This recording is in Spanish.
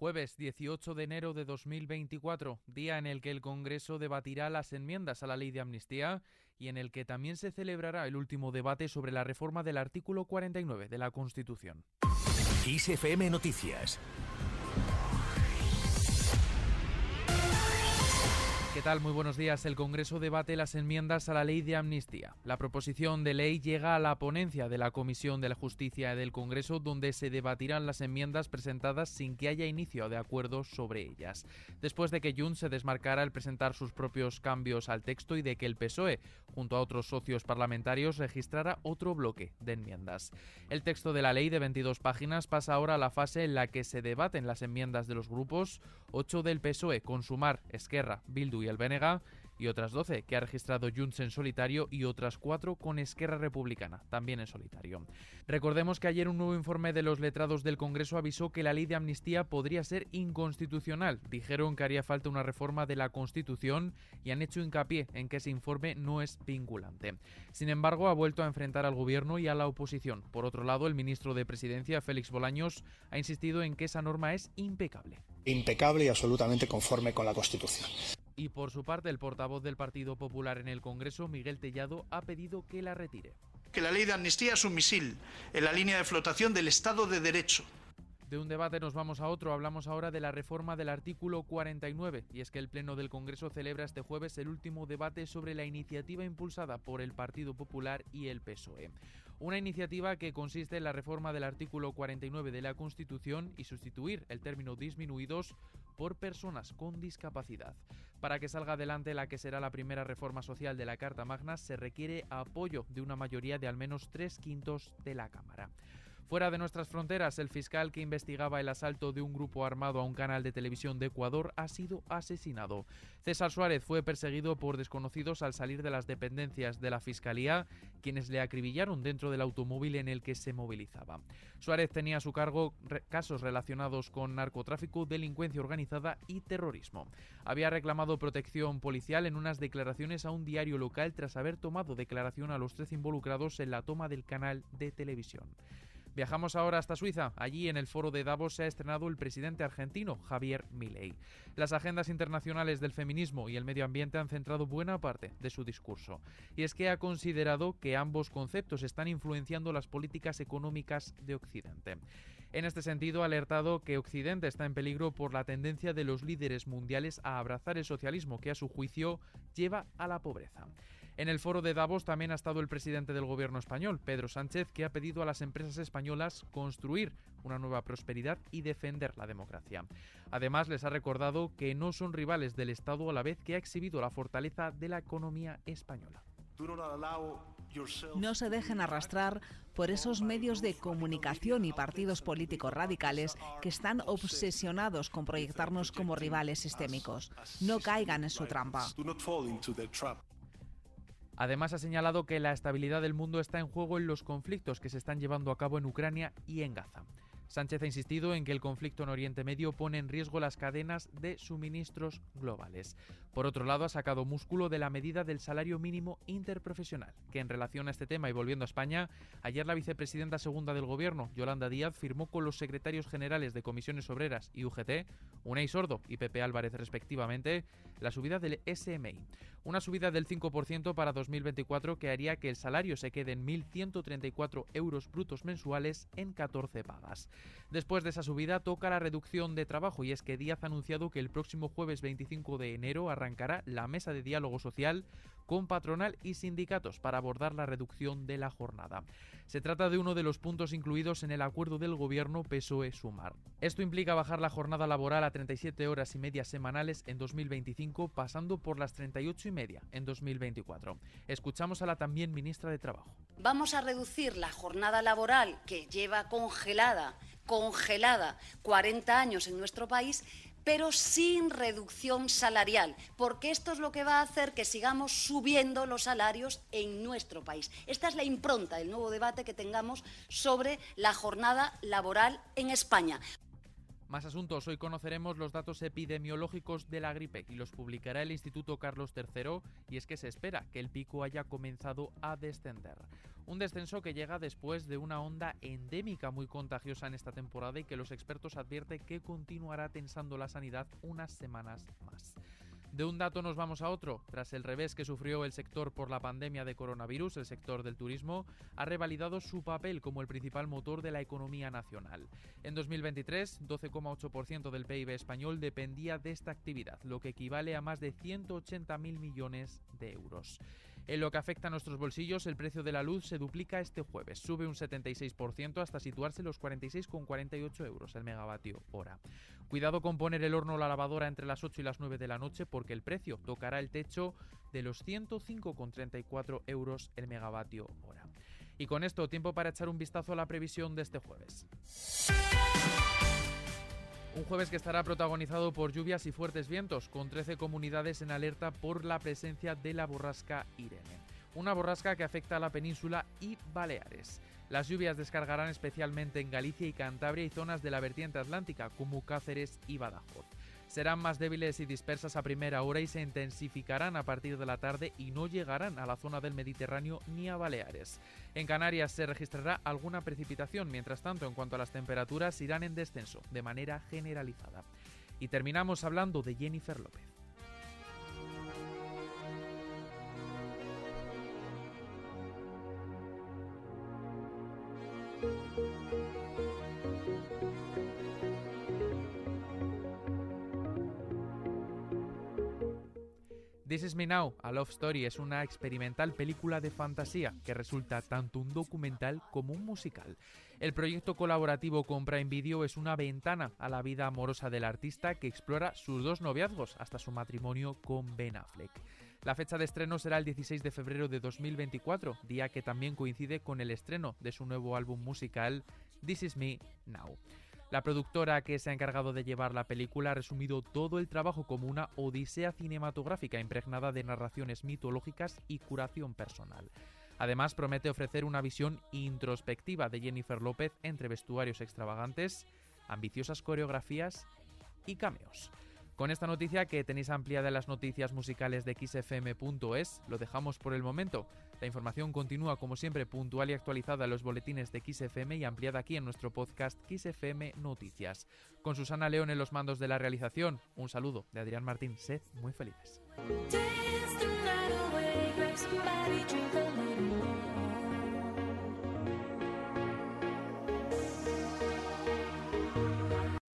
Jueves 18 de enero de 2024, día en el que el Congreso debatirá las enmiendas a la ley de amnistía y en el que también se celebrará el último debate sobre la reforma del artículo 49 de la Constitución. Noticias ¿Qué tal? Muy buenos días. El Congreso debate las enmiendas a la ley de amnistía. La proposición de ley llega a la ponencia de la Comisión de la Justicia del Congreso, donde se debatirán las enmiendas presentadas sin que haya inicio de acuerdo sobre ellas. Después de que Junts se desmarcara al presentar sus propios cambios al texto y de que el PSOE, junto a otros socios parlamentarios, registrara otro bloque de enmiendas. El texto de la ley de 22 páginas pasa ahora a la fase en la que se debaten las enmiendas de los grupos 8 del PSOE, Consumar, Esquerra, Bildu y el Benega y otras 12 que ha registrado Junts en solitario y otras 4 con Esquerra Republicana, también en solitario. Recordemos que ayer un nuevo informe de los letrados del Congreso avisó que la ley de amnistía podría ser inconstitucional. Dijeron que haría falta una reforma de la Constitución y han hecho hincapié en que ese informe no es vinculante. Sin embargo, ha vuelto a enfrentar al gobierno y a la oposición. Por otro lado, el ministro de Presidencia, Félix Bolaños, ha insistido en que esa norma es impecable. Impecable y absolutamente conforme con la Constitución. Y por su parte, el portavoz del Partido Popular en el Congreso, Miguel Tellado, ha pedido que la retire. Que la ley de amnistía es un misil en la línea de flotación del Estado de Derecho de un debate nos vamos a otro. Hablamos ahora de la reforma del artículo 49. Y es que el Pleno del Congreso celebra este jueves el último debate sobre la iniciativa impulsada por el Partido Popular y el PSOE. Una iniciativa que consiste en la reforma del artículo 49 de la Constitución y sustituir el término disminuidos por personas con discapacidad. Para que salga adelante la que será la primera reforma social de la Carta Magna se requiere apoyo de una mayoría de al menos tres quintos de la Cámara. Fuera de nuestras fronteras, el fiscal que investigaba el asalto de un grupo armado a un canal de televisión de Ecuador ha sido asesinado. César Suárez fue perseguido por desconocidos al salir de las dependencias de la Fiscalía, quienes le acribillaron dentro del automóvil en el que se movilizaba. Suárez tenía a su cargo casos relacionados con narcotráfico, delincuencia organizada y terrorismo. Había reclamado protección policial en unas declaraciones a un diario local tras haber tomado declaración a los tres involucrados en la toma del canal de televisión. Viajamos ahora hasta Suiza. Allí en el foro de Davos se ha estrenado el presidente argentino Javier Milei. Las agendas internacionales del feminismo y el medio ambiente han centrado buena parte de su discurso. Y es que ha considerado que ambos conceptos están influenciando las políticas económicas de Occidente. En este sentido, ha alertado que Occidente está en peligro por la tendencia de los líderes mundiales a abrazar el socialismo que a su juicio lleva a la pobreza. En el foro de Davos también ha estado el presidente del gobierno español, Pedro Sánchez, que ha pedido a las empresas españolas construir una nueva prosperidad y defender la democracia. Además, les ha recordado que no son rivales del Estado a la vez que ha exhibido la fortaleza de la economía española. No se dejen arrastrar por esos medios de comunicación y partidos políticos radicales que están obsesionados con proyectarnos como rivales sistémicos. No caigan en su trampa. Además ha señalado que la estabilidad del mundo está en juego en los conflictos que se están llevando a cabo en Ucrania y en Gaza. Sánchez ha insistido en que el conflicto en Oriente Medio pone en riesgo las cadenas de suministros globales. Por otro lado, ha sacado músculo de la medida del salario mínimo interprofesional, que en relación a este tema y volviendo a España, ayer la vicepresidenta segunda del Gobierno, Yolanda Díaz, firmó con los secretarios generales de Comisiones Obreras y UGT, Unai Sordo y Pepe Álvarez respectivamente, la subida del SMI. Una subida del 5% para 2024 que haría que el salario se quede en 1.134 euros brutos mensuales en 14 pagas. Después de esa subida toca la reducción de trabajo y es que Díaz ha anunciado que el próximo jueves 25 de enero arrancará la mesa de diálogo social con patronal y sindicatos para abordar la reducción de la jornada. Se trata de uno de los puntos incluidos en el acuerdo del gobierno PSOE-Sumar. Esto implica bajar la jornada laboral a 37 horas y media semanales en 2025 pasando por las 38 y media en 2024. Escuchamos a la también ministra de Trabajo. Vamos a reducir la jornada laboral que lleva congelada congelada 40 años en nuestro país, pero sin reducción salarial, porque esto es lo que va a hacer que sigamos subiendo los salarios en nuestro país. Esta es la impronta del nuevo debate que tengamos sobre la jornada laboral en España. Más asuntos. Hoy conoceremos los datos epidemiológicos de la gripe y los publicará el Instituto Carlos III y es que se espera que el pico haya comenzado a descender. Un descenso que llega después de una onda endémica muy contagiosa en esta temporada y que los expertos advierten que continuará tensando la sanidad unas semanas más. De un dato nos vamos a otro. Tras el revés que sufrió el sector por la pandemia de coronavirus, el sector del turismo ha revalidado su papel como el principal motor de la economía nacional. En 2023, 12,8% del PIB español dependía de esta actividad, lo que equivale a más de 180.000 millones de euros. En lo que afecta a nuestros bolsillos, el precio de la luz se duplica este jueves, sube un 76% hasta situarse los 46,48 euros el megavatio hora. Cuidado con poner el horno o la lavadora entre las 8 y las 9 de la noche porque el precio tocará el techo de los 105,34 euros el megavatio hora. Y con esto, tiempo para echar un vistazo a la previsión de este jueves. Un jueves que estará protagonizado por lluvias y fuertes vientos, con 13 comunidades en alerta por la presencia de la borrasca Irene. Una borrasca que afecta a la península y Baleares. Las lluvias descargarán especialmente en Galicia y Cantabria y zonas de la vertiente atlántica, como Cáceres y Badajoz serán más débiles y dispersas a primera hora y se intensificarán a partir de la tarde y no llegarán a la zona del Mediterráneo ni a Baleares. En Canarias se registrará alguna precipitación, mientras tanto en cuanto a las temperaturas irán en descenso de manera generalizada. Y terminamos hablando de Jennifer López. This Is Me Now, A Love Story, es una experimental película de fantasía que resulta tanto un documental como un musical. El proyecto colaborativo con Prime Video es una ventana a la vida amorosa del artista que explora sus dos noviazgos hasta su matrimonio con Ben Affleck. La fecha de estreno será el 16 de febrero de 2024, día que también coincide con el estreno de su nuevo álbum musical This Is Me Now. La productora que se ha encargado de llevar la película ha resumido todo el trabajo como una odisea cinematográfica impregnada de narraciones mitológicas y curación personal. Además, promete ofrecer una visión introspectiva de Jennifer López entre vestuarios extravagantes, ambiciosas coreografías y cameos. Con esta noticia que tenéis ampliada en las noticias musicales de xfm.es, lo dejamos por el momento. La información continúa como siempre puntual y actualizada en los boletines de XFM y ampliada aquí en nuestro podcast XFM Noticias. Con Susana León en los mandos de la realización, un saludo de Adrián Martín. Sed muy felices.